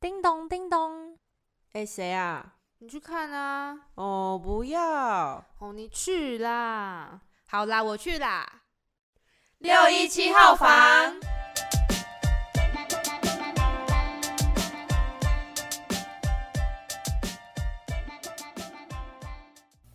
叮咚叮咚，哎，谁啊？你去看啊！哦，不要！哦，你去啦！好啦，我去啦。六一七号房，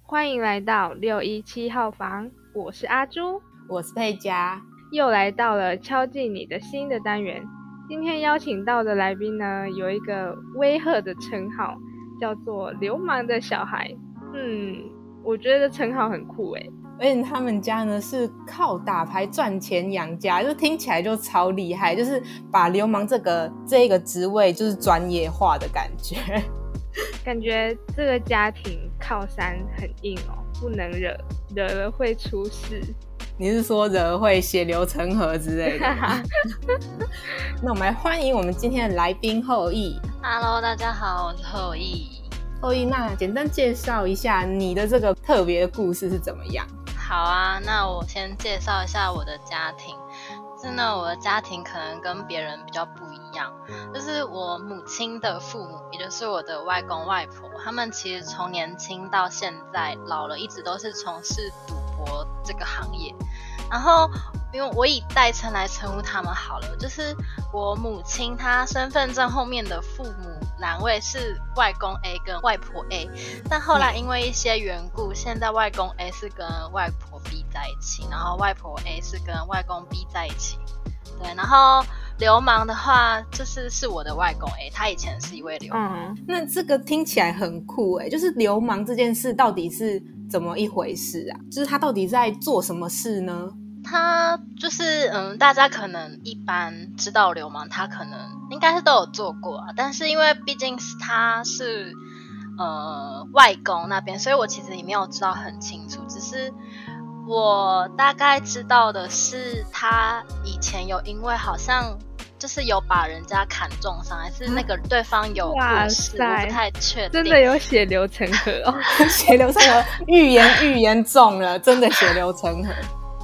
欢迎来到六一七号房，我是阿朱，我是佩佳，又来到了敲进你的心的单元。今天邀请到的来宾呢，有一个威吓的称号，叫做“流氓的小孩”。嗯，我觉得称号很酷诶。而且他们家呢是靠打牌赚钱养家，就听起来就超厉害，就是把流氓这个这个职位就是专业化的感觉。感觉这个家庭靠山很硬哦，不能惹，惹了会出事。你是说人会血流成河之类的？那我们来欢迎我们今天的来宾后羿。Hello，大家好，我是后羿。后羿，那简单介绍一下你的这个特别的故事是怎么样？好啊，那我先介绍一下我的家庭。真的，我的家庭可能跟别人比较不一样，就是我母亲的父母，也就是我的外公外婆，他们其实从年轻到现在老了，一直都是从事赌博这个行业。然后，因为我以代称来称呼他们好了，就是我母亲她身份证后面的父母栏位是外公 A 跟外婆 A，但后来因为一些缘故，现在外公 A 是跟外婆 B 在一起，然后外婆 A 是跟外公 B 在一起。对，然后流氓的话，就是是我的外公 A，他以前是一位流氓。那这个听起来很酷哎，就是流氓这件事到底是？怎么一回事啊？就是他到底在做什么事呢？他就是嗯，大家可能一般知道流氓，他可能应该是都有做过啊。但是因为毕竟是他是呃外公那边，所以我其实也没有知道很清楚。只是我大概知道的是，他以前有因为好像。就是有把人家砍重伤，还是那个对方有故事，我不太确定。真的有血流成河哦，血流成河，预言预言中了，真的血流成河。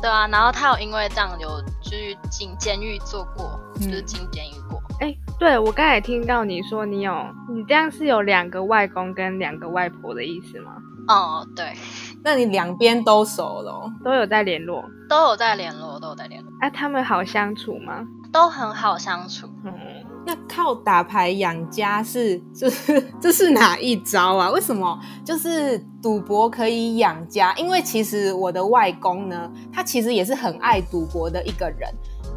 对啊，然后他有因为这样有去进监狱做过，就是进监狱过。哎，对我刚才听到你说你有，你这样是有两个外公跟两个外婆的意思吗？哦，对。那你两边都熟了，都有在联络，都有在联络，都有在联络。哎，他们好相处吗？都很好相处。嗯，那靠打牌养家是 就是这是哪一招啊？为什么就是赌博可以养家？因为其实我的外公呢，他其实也是很爱赌博的一个人，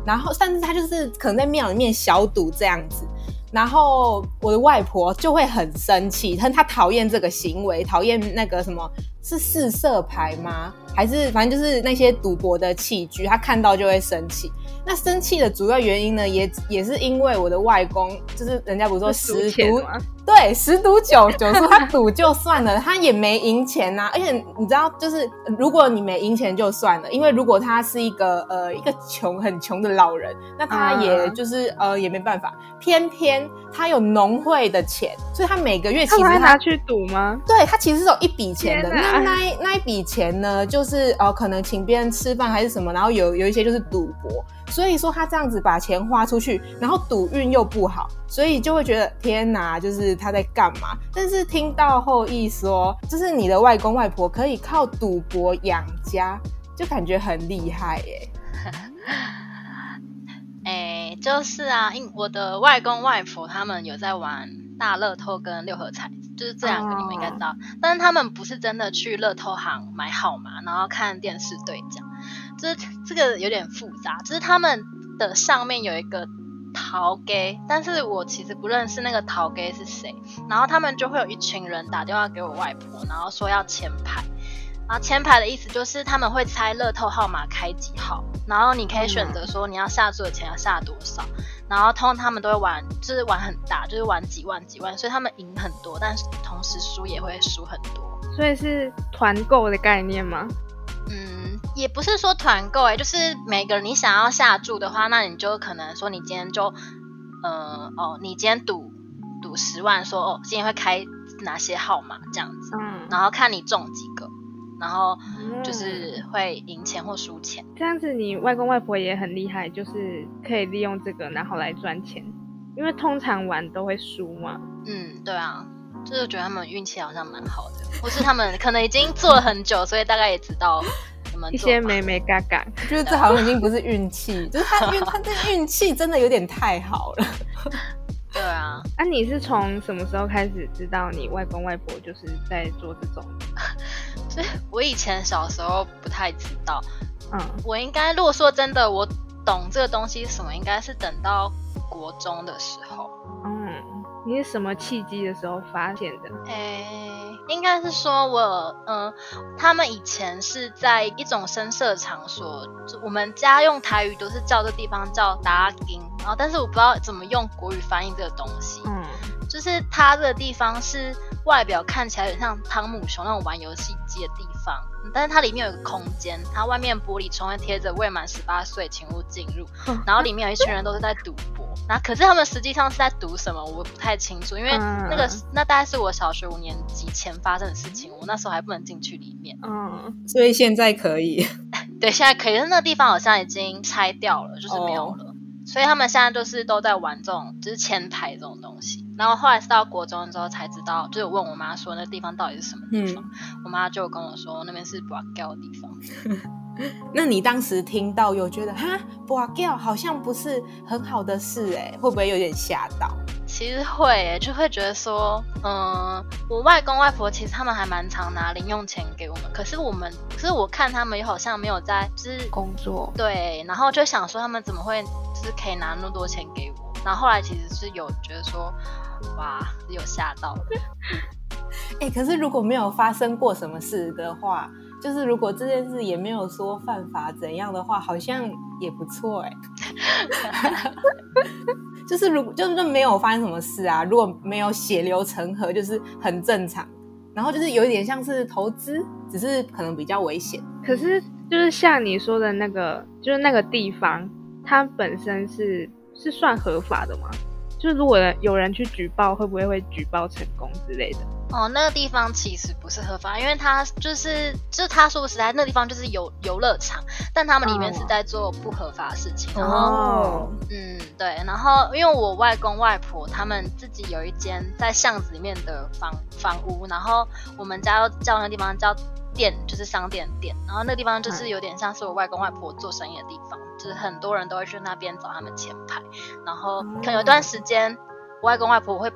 然后甚至他就是可能在庙里面小赌这样子，然后我的外婆就会很生气，他他讨厌这个行为，讨厌那个什么是四色牌吗？还是反正就是那些赌博的器具，他看到就会生气。那生气的主要原因呢，也也是因为我的外公，就是人家不是说十赌，对，十赌九九输，他赌就算了，他也没赢钱呐。而且你知道，就是如果你没赢钱就算了，因为如果他是一个呃一个穷很穷的老人，那他也就是呃也没办法。偏偏他有农会的钱，所以他每个月其实他拿去赌吗？对他其实是有一笔钱的。那那那一笔钱呢，就就是呃可能请别人吃饭还是什么，然后有有一些就是赌博。所以说他这样子把钱花出去，然后赌运又不好，所以就会觉得天哪，就是他在干嘛？但是听到后羿说，就是你的外公外婆可以靠赌博养家，就感觉很厉害耶。哎，就是啊，因我的外公外婆他们有在玩大乐透跟六合彩，就是这两个你们应该知道，但是他们不是真的去乐透行买号码，然后看电视兑奖。就是这个有点复杂，就是他们的上面有一个陶给，但是我其实不认识那个陶给是谁，然后他们就会有一群人打电话给我外婆，然后说要签牌，然后签牌的意思就是他们会猜乐透号码开几号，然后你可以选择说你要下注的钱要下多少，然后通常他们都会玩，就是玩很大，就是玩几万几万，所以他们赢很多，但是同时输也会输很多，所以是团购的概念吗？嗯，也不是说团购哎，就是每个人你想要下注的话，那你就可能说你今天就，呃哦，你今天赌赌十万，说哦今天会开哪些号码这样子，嗯，然后看你中几个，然后就是会赢钱或输钱。这样子，你外公外婆也很厉害，就是可以利用这个然后来赚钱。因为通常玩都会输嘛。嗯，对啊，就是觉得他们运气好像蛮好的，或是他们可能已经做了很久，所以大概也知道怎么一些美美嘎嘎，我觉得这好像已经不是运气，就是他运他这运气真的有点太好了。对啊，那、你是从什么时候开始知道你外公外婆就是在做这种？所 以我以前小时候不太知道，嗯，我应该如果说真的，我懂这个东西是什么，应该是等到国中的时候。嗯，你是什么契机的时候发现的？诶，应该是说我，嗯、他们以前是在一种声色场所，就我们家用台语都是叫这地方叫达金，然后但是我不知道怎么用国语翻译这个东西，嗯，就是它这个地方是外表看起来有点像汤姆熊那种玩游戏机的地方，但是它里面有一个空间，它外面玻璃窗会贴着未满十八岁请勿进入，然后里面有一群人都是在赌博，然后可是他们实际上是在赌什么，我不太清楚，因为嗯那个、那大概是我小学五年级前发生的事情，我那时候还不能进去里面。嗯，所以现在可以，对，现在可以，但是那个地方好像已经拆掉了，就是没有哦了。所以他们现在就是都在玩这种，就是前台这种东西。然后后来是到国中之后才知道，就是我问我妈说那地方到底是什么地方，我妈就跟我说那边是布拉胶的地方。那你当时听到有觉得哈，哇掉好像不是很好的事哎，会不会有点吓到？其实会耶，就会觉得说，嗯，我外公外婆其实他们还蛮常拿零用钱给我们，可是我们，可是我看他们又好像没有在，就是工作，对，然后就想说他们怎么会就是可以拿那么多钱给我，然后后来其实是有觉得说，哇，有吓到，哎、可是如果没有发生过什么事的话，就是如果这件事也没有说犯法怎样的话，好像也不错哎。就是如果就是没有发生什么事啊，如果没有血流成河，就是很正常。然后就是有一点像是投资，只是可能比较危险。可是就是像你说的那个，就是那个地方，它本身是是算合法的吗？就是如果有人去举报，会不会会举报成功之类的？哦，那个地方其实不是合法，因为他就是就是他说实在，那个地方就是游游乐场，但他们里面是哦在做不合法的事情，然后。哦，嗯，对，然后因为我外公外婆他们自己有一间在巷子里面的房房屋，然后我们家又叫那个地方叫店，就是商店店，然后那地方就是有点像是我外公外婆做生意的地方，就是很多人都会去那边找他们前排，然后可能有一段时间我外公外婆会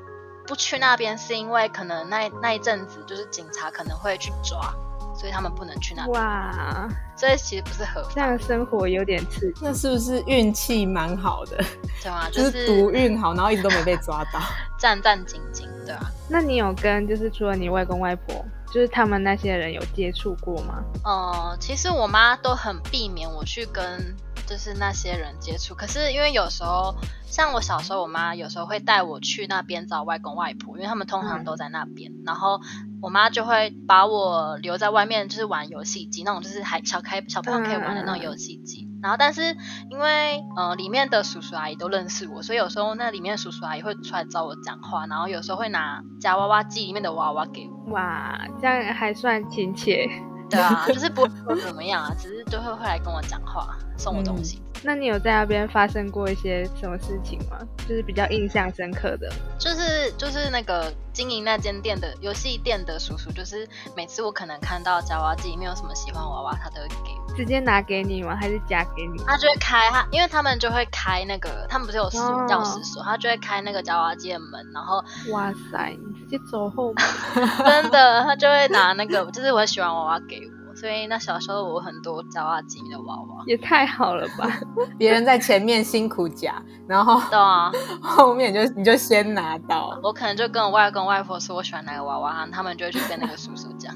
不去那边，是因为可能那那一阵子就是警察可能会去抓，所以他们不能去那边，哇，所以其实不是合法，这样生活有点刺激。那是不是运气蛮好的？对吗？就就是赌运好，然后一直都没被抓到。战战兢兢，对啊。那你有跟就是除了你外公外婆，就是他们那些人有接触过吗？呃，其实我妈都很避免我去跟就是那些人接触，可是因为有时候，像我小时候，我妈有时候会带我去那边找外公外婆，因为他们通常都在那边，然后我妈就会把我留在外面，就是玩游戏机那种，就是还小开小朋友可以玩的那种游戏机。然后，但是因为呃里面的叔叔阿姨都认识我，所以有时候那里面的叔叔阿姨会出来找我讲话，然后有时候会拿夹娃娃机里面的娃娃给我。哇，这样还算亲切。对啊，就是不会说怎么样啊，只是就会会来跟我讲话，送我东西。那你有在那边发生过一些什么事情吗？就是比较印象深刻的。就是就是那个经营那间店的游戏店的叔叔，就是每次我可能看到夹娃娃机里面有什么喜欢娃娃，他都会给我，直接拿给你吗？还是夹给你？他就会开他，因为他们就会开那个，他们不是有锁哦钥匙锁，他就会开那个夹娃娃机的门，然后哇塞，你直接走后门。真的他就会拿那个，就是我喜欢娃娃给我，所以那小时候我很多夹娃娃机的娃娃。也太好了吧！别人在前面辛苦夹，然后对啊，后面就你就先拿到。我可能就跟我外公外婆说我喜欢哪个娃娃，他们就会去跟那个叔叔讲。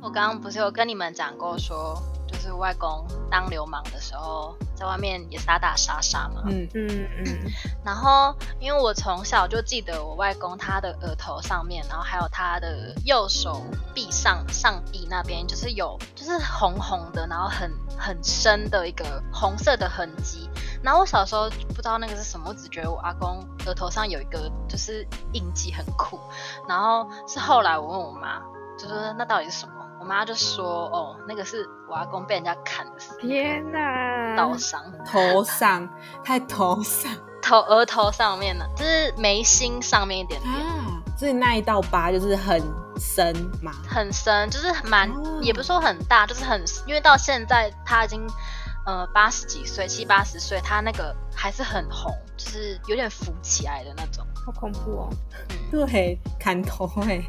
我刚刚不是有跟你们讲过说，就是外公当流氓的时候，在外面也是打打杀杀嘛。嗯，嗯嗯，然后，因为我从小就记得我外公他的额头上面，然后还有他的右手臂上上臂那边，就是有就是红红的，然后很很深的一个红色的痕迹。然后我小时候不知道那个是什么，我只觉得我阿公额头上有一个就是印记很酷。然后是后来我问我妈，就说那到底是什么？我妈就说哦，那个是我阿公被人家砍的天哪！刀伤。头上太头上，头额头上面呢，就是眉心上面一点点，啊，所以那一道疤就是很深嘛。很深，就是蛮、哦也不是说很大，就是很，因为到现在他已经呃八十几岁，七八十岁，他那个还是很红，就是有点浮起来的那种，好恐怖哦。对，砍头哎、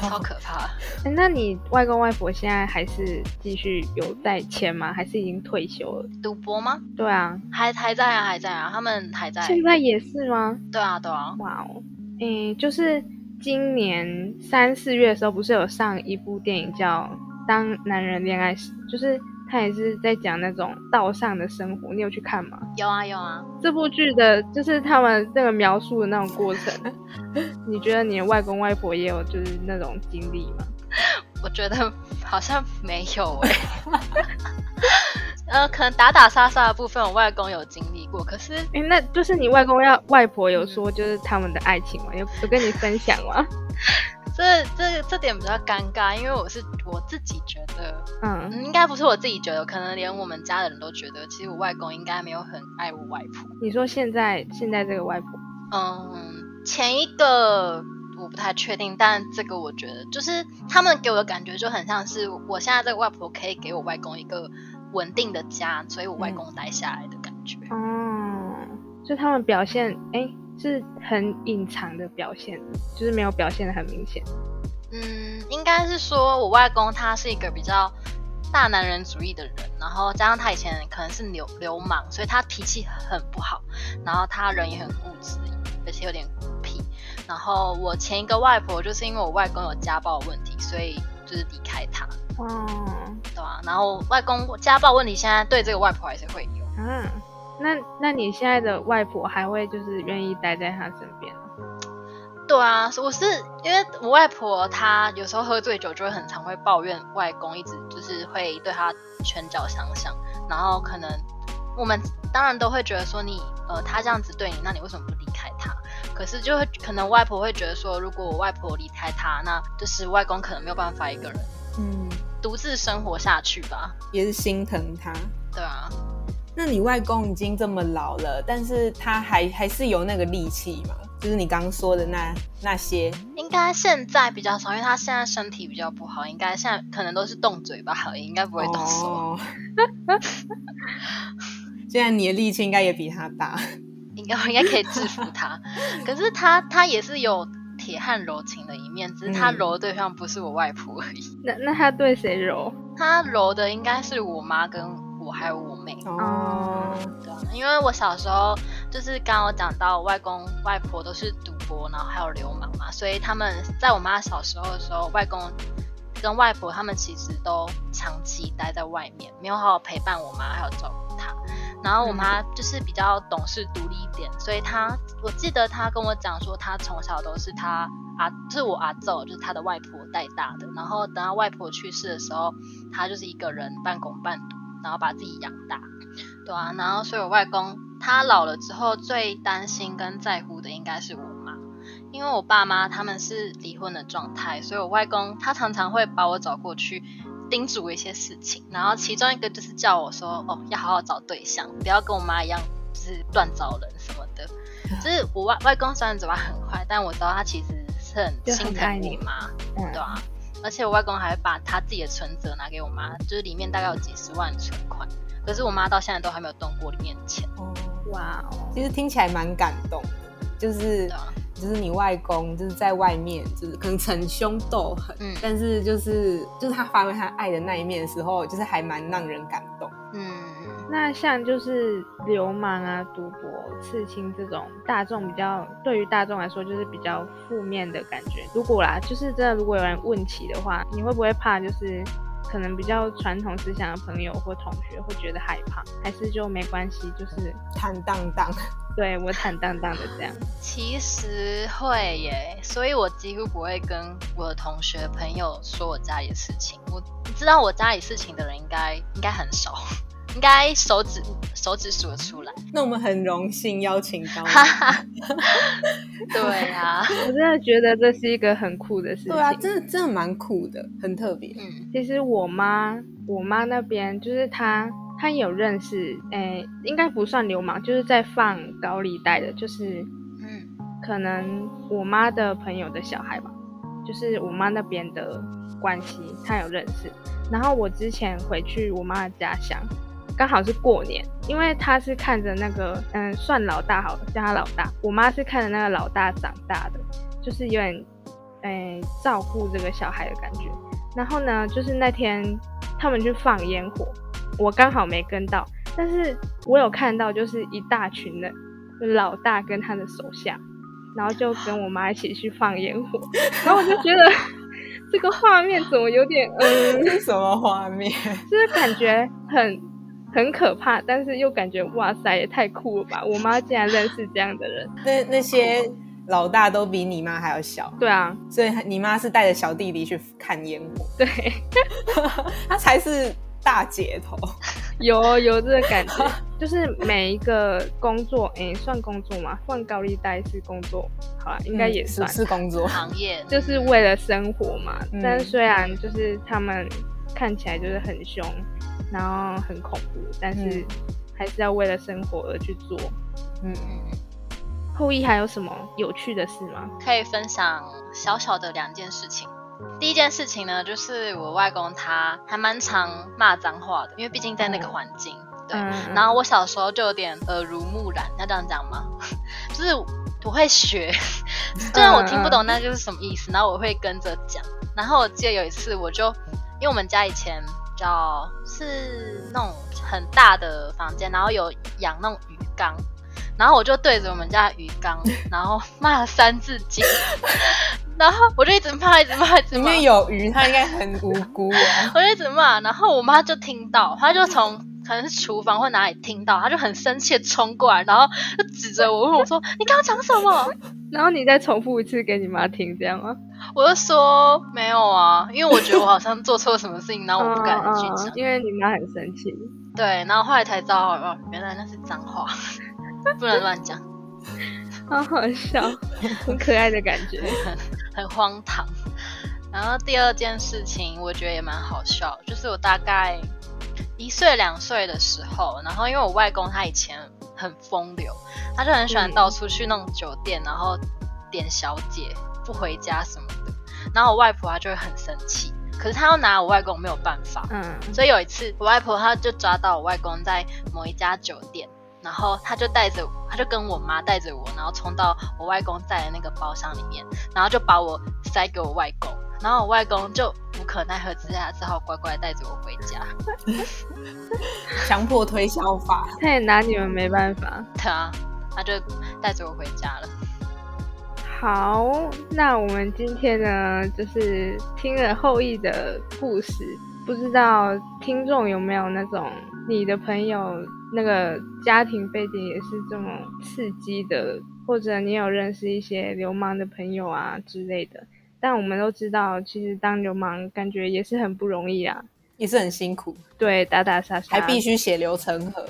超可怕。诶那你外公外婆现在还是继续有在签吗？还是已经退休了？赌博吗？对啊，还还在啊，还在啊，他们还在。现在也是吗？对啊，对啊，哇哦，嗯，就是今年三四月的时候，不是有上一部电影叫《当男人恋爱时》，就是他也是在讲那种道上的生活，你有去看吗？有啊有啊。这部剧的就是他们那个描述的那种过程，你觉得你的外公外婆也有就是那种经历吗？我觉得好像没有哎、呃，可能打打杀杀的部分，我外公有经历过，可是诶，那就是你外公要外婆有说就是他们的爱情吗？有有跟你分享吗？这这这点比较尴尬，因为我是我自己觉得，嗯，嗯应该不是我自己觉得，可能连我们家的人都觉得，其实我外公应该没有很爱我外婆。你说现在现在这个外婆，嗯，前一个我不太确定，但这个我觉得就是他们给我的感觉就很像是我现在这个外婆可以给我外公一个稳定的家，所以我外公待下来的感觉。嗯，就他们表现，哎，是很隐藏的表现，就是没有表现的很明显。嗯，应该是说我外公他是一个比较大男人主义的人，然后加上他以前可能是流流氓，所以他脾气很不好，然后他人也很固执，而且有点孤僻。然后我前一个外婆就是因为我外公有家暴问题，所以就是离开他，嗯，对啊、然后外公家暴问题现在对这个外婆还是会有。啊，那那你现在的外婆还会就是愿意待在他身边吗？对啊，我是因为我外婆她有时候喝醉酒就会很常会抱怨外公，一直就是会对他拳脚相向，然后可能我们当然都会觉得说你呃他这样子对你，那你为什么不离开他？可是就会可能外婆会觉得说，如果我外婆离开他，那就是外公可能没有办法一个人嗯，独自生活下去吧？也是心疼他。对啊，那你外公已经这么老了，但是他还还是有那个力气嘛？就是你刚刚说的那那些，应该现在比较少，因为他现在身体比较不好，应该现在可能都是动嘴巴而已，应该不会动手。哦。现在你的力气应该也比他大。应该应该可以制服他。可是他他也是有铁汉柔情的一面，只是他嗯柔的对象不是我外婆而已，那那他对谁柔？他柔的应该是我妈跟我还有我妹。哦，对啊，因为我小时候就是刚刚有讲到外公外婆都是赌博，然后还有流氓嘛，所以他们在我妈小时候的时候，外公跟外婆他们其实都长期待在外面，没有好好陪伴我妈，还有照顾她。然后我妈就是比较懂事独立一点，所以她我记得她跟我讲说，她从小都是她阿，就是我阿祖，就是她的外婆带大的。然后等到外婆去世的时候，她就是一个人半工半读，然后把自己养大。对啊，然后所以我外公他老了之后最担心跟在乎的应该是我妈，因为我爸妈他们是离婚的状态，所以我外公他常常会把我找过去叮嘱一些事情，然后其中一个就是叫我说哦要好好找对象，不要跟我妈一样就是乱找人什么的。就是我外外公虽然嘴巴很坏，但我知道他其实是很心疼你妈，嗯对啊。而且我外公还会把他自己的存折拿给我妈，就是里面大概有几十万存款，可是我妈到现在都还没有动过里面的钱，哦，哇哦，其实听起来蛮感动的，就是啊，就是你外公就是在外面，就是可能逞凶斗狠，嗯但是就是就是他发挥他爱的那一面的时候，就是还蛮让人感动。嗯，那像就是流氓啊、赌博、刺青这种大众比较对于大众来说就是比较负面的感觉。如果啦，就是真的，如果有人问起的话，你会不会怕？就是可能比较传统思想的朋友或同学会觉得害怕，还是就没关系？就是坦荡荡，对我坦荡荡的这样。其实会耶，所以我几乎不会跟我的同学朋友说我家里的事情。我知道我家里事情的人应该应该很少，应该手指手指数得出来。那我们很荣幸邀请到对啊，我真的觉得这是一个很酷的事情。对啊，真的真的蛮酷的，很特别。嗯其实我妈，我妈那边就是她，她他有认识，诶，应该不算流氓，就是在放高利贷的，就是嗯可能我妈的朋友的小孩吧，就是我妈那边的关系，他有认识。然后我之前回去我妈的家乡，刚好是过年，因为他是看着那个，嗯，算老大好了，叫他老大。我妈是看着那个老大长大的，就是有点，诶，照顾这个小孩的感觉。然后呢，就是那天他们去放烟火，我刚好没跟到，但是我有看到，就是一大群人，就老大跟他的手下，然后就跟我妈一起去放烟火，然后我就觉得 这个画面怎么有点，嗯，什么画面？就是感觉很很可怕，但是又感觉哇塞，也太酷了吧！我妈竟然认识这样的人，那那些老大都比你妈还要小，对啊，所以你妈是带着小弟弟去看烟火，对，她才是大姐头。有有这个感觉，就是每一个工作，诶，算工作吗？放高利贷是工作，好啦，应该也嗯算，是是工作。行业就是为了生活嘛。嗯但是虽然就是他们看起来就是很凶，然后很恐怖，但是嗯还是要为了生活而去做。嗯，后羿还有什么有趣的事吗？可以分享小小的两件事情。第一件事情呢，就是我外公他还蛮常骂脏话的，因为毕竟在那个环境。对，嗯，然后我小时候就有点耳濡目染，要这样讲吗？就是我会学，虽然我听不懂那就是什么意思，然后我会跟着讲。然后我记得有一次，我就因为我们家以前比较是那种很大的房间，然后有养那种鱼缸，然后我就对着我们家鱼缸，然后骂了三字经，然后我就一直骂，一直骂，一直骂。里面有鱼，它应该很无辜啊。我就一直骂，然后我妈就听到，她就从可能是厨房或哪里听到，他就很生气的冲过来，然后就指着我问我说：“你刚刚讲什么 然后你再重复一次给你妈听，这样吗？？”我就说：“没有啊，因为我觉得我好像做错什么事情，然后我不敢去讲。因为你妈很生气。对，然后后来才知道，哦，原来那是脏话，不能乱讲，好好笑，很可爱的感觉。很荒唐。然后第二件事情，我觉得也蛮好笑，就是我大概一岁两岁的时候，然后因为我外公他以前很风流，他就很喜欢到处去那种酒店，然后点小姐不回家什么的，然后我外婆她就会很生气，可是她要拿我外公没有办法，嗯，所以有一次我外婆她就抓到我外公在某一家酒店。然后她就带着，她就跟我妈带着我，然后冲到我外公在的那个包厢里面，然后就把我塞给我外公，然后我外公就无可奈何之下，只好乖乖带着我回家。强迫推销法。他也拿你们没办法。对啊，他就带着我回家了。好，那我们今天呢，就是听了后羿的故事，不知道听众有没有那种你的朋友那个家庭背景也是这么刺激的，或者你有认识一些流氓的朋友啊之类的。但我们都知道，其实当流氓感觉也是很不容易啊。也是很辛苦，对，打打杀杀，还必须血流成河。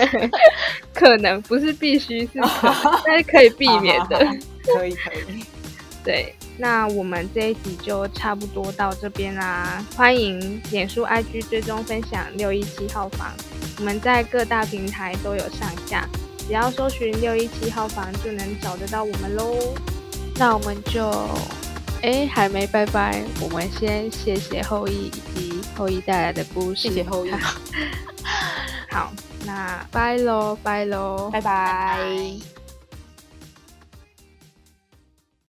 可能不是必须是 但是可以避免的。可以可以。对，那我们这一集就差不多到这边啦。欢迎脸书、IG 追踪分享六一七号房，我们在各大平台都有上架，只要搜寻六一七号房就能找得到我们喽。那我们就，哎，还没拜拜，我们先谢谢后羿以及后羿带来的故事。谢谢后羿，好，那拜喽，拜喽，拜拜。